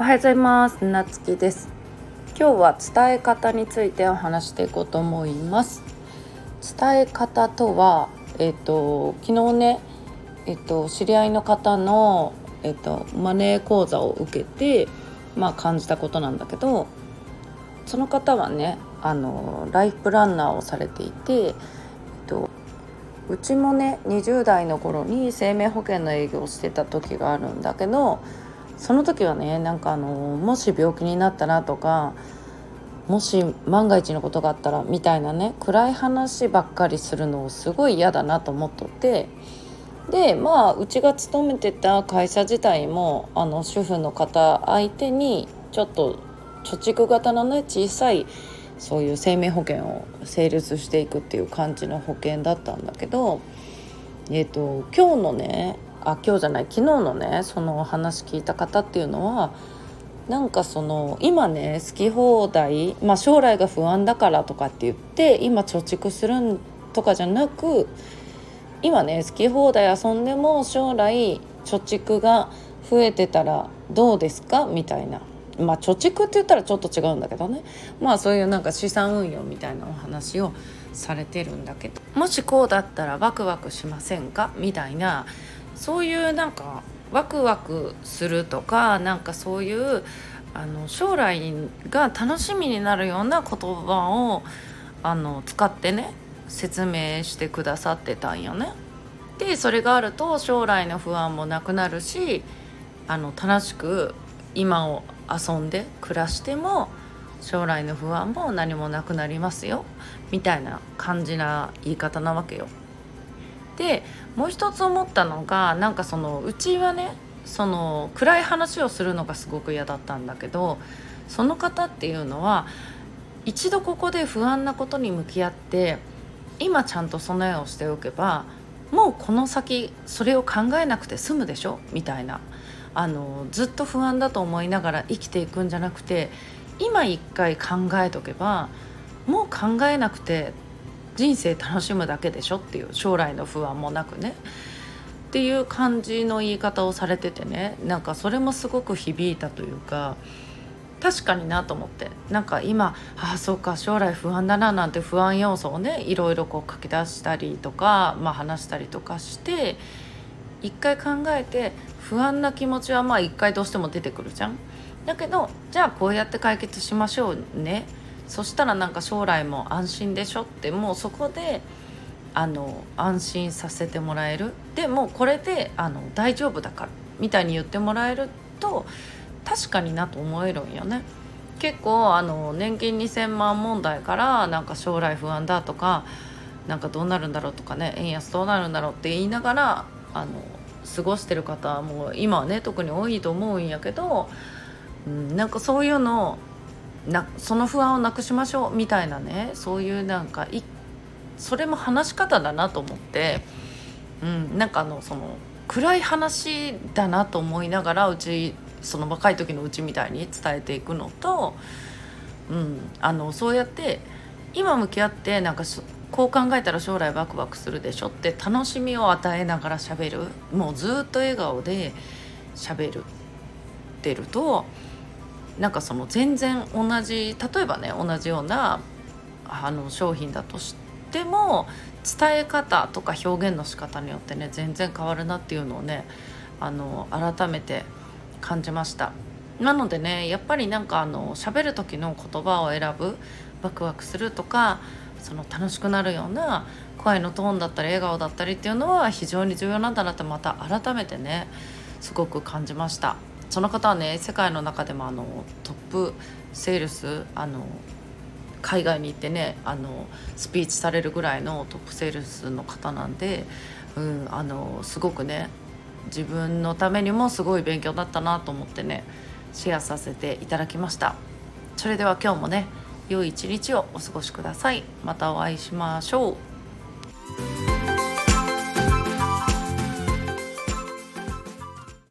おはようございます。なつきです。今日は伝え方についてお話していこうと思います。伝え方とはえっ、ー、と昨日ねえっ、ー、と知り合いの方のえっ、ー、とマネー講座を受けてまあ感じたことなんだけどその方はねあのライフプランナーをされていて、えっと、うちもね20代の頃に生命保険の営業をしてた時があるんだけどその時はねなんかあのもし病気になったらとかもし万が一のことがあったらみたいなね暗い話ばっかりするのをすごい嫌だなと思っとってでまあうちが勤めてた会社自体もあの主婦の方相手にちょっと貯蓄型のね小さいそういう生命保険を成立していくっていう感じの保険だったんだけど、えーと、今日のねあ今日じゃない昨日のねその話聞いた方っていうのはなんかその今ね好き放題、まあ、将来が不安だからとかって言って今貯蓄するとかじゃなく今ね好き放題遊んでも将来貯蓄が増えてたらどうですか？みたいな。まあ貯蓄って言ったらちょっと違うんだけどね。まあそういうなんか資産運用みたいなお話をされてるんだけどもしこうだったらワクワクしませんか？みたいなそういうなんかワクワクするとかなんかそういうあの将来が楽しみになるような言葉をあの使ってね説明してくださってたんよね。でそれがあると将来の不安もなくなるしあの楽しく今を遊んで暮らしても将来の不安も何もなくなりますよみたいな感じな言い方なわけよ。でもう一つ思ったのがなんかそのうちはねその暗い話をするのがすごく嫌だったんだけどその方っていうのは一度ここで不安なことに向き合って今ちゃんと備えをしておけばもうこの先それを考えなくて済むでしょ？みたいな。あのずっと不安だと思いながら生きていくんじゃなくて今一回考えとけばもう考えなくて人生楽しむだけでしょっていう将来の不安もなくね。っていう感じの言い方をされててね。なんかそれもすごく響いたというか確かになと思って。なんか今ああそうか将来不安だななんて不安要素をねいろいろこう書き出したりとか、まあ、話したりとかして一回考えて不安な気持ちはまあ一回どうしても出てくるじゃん。だけどじゃあこうやって解決しましょうね。そしたらなんか将来も安心でしょ？ってもうそこであの安心させてもらえるでもこれであの大丈夫だからみたいに言ってもらえると確かになと思えるんよね。結構あの年金2000万問題からなんか将来不安だとかなんかどうなるんだろうとかね円安どうなるんだろうって言いながらあの過ごしてる方はもう今はね特に多いと思うんやけど、うん、なんかそういうのなその不安をなくしましょうみたいなねそういうなんかいそれも話し方だなと思って、うん、なんかあのその暗い話だなと思いながらうちその若い時のうちみたいに伝えていくのと、うん、あのそうやって今向き合ってなんかこう考えたら将来ワクワクするでしょって楽しみを与えながら喋る。もうずっと笑顔で喋るってるとなんかその全然同じ例えばね同じようなあの商品だとしても伝え方とか表現の仕方によってね全然変わるなっていうのをねあの改めて感じました。なのでねやっぱりなんかあの喋る時の言葉を選ぶワクワクするとかその楽しくなるような声のトーンだったり笑顔だったりっていうのは非常に重要なんだなってまた改めてねすごく感じました。その方はね世界の中でもあのトップセールスあの海外に行ってねあのスピーチされるぐらいのトップセールスの方なんで、うん、あのすごくね自分のためにもすごい勉強だったなと思ってねシェアさせていただきました。それでは今日もね良い一日をお過ごしください。またお会いしましょう。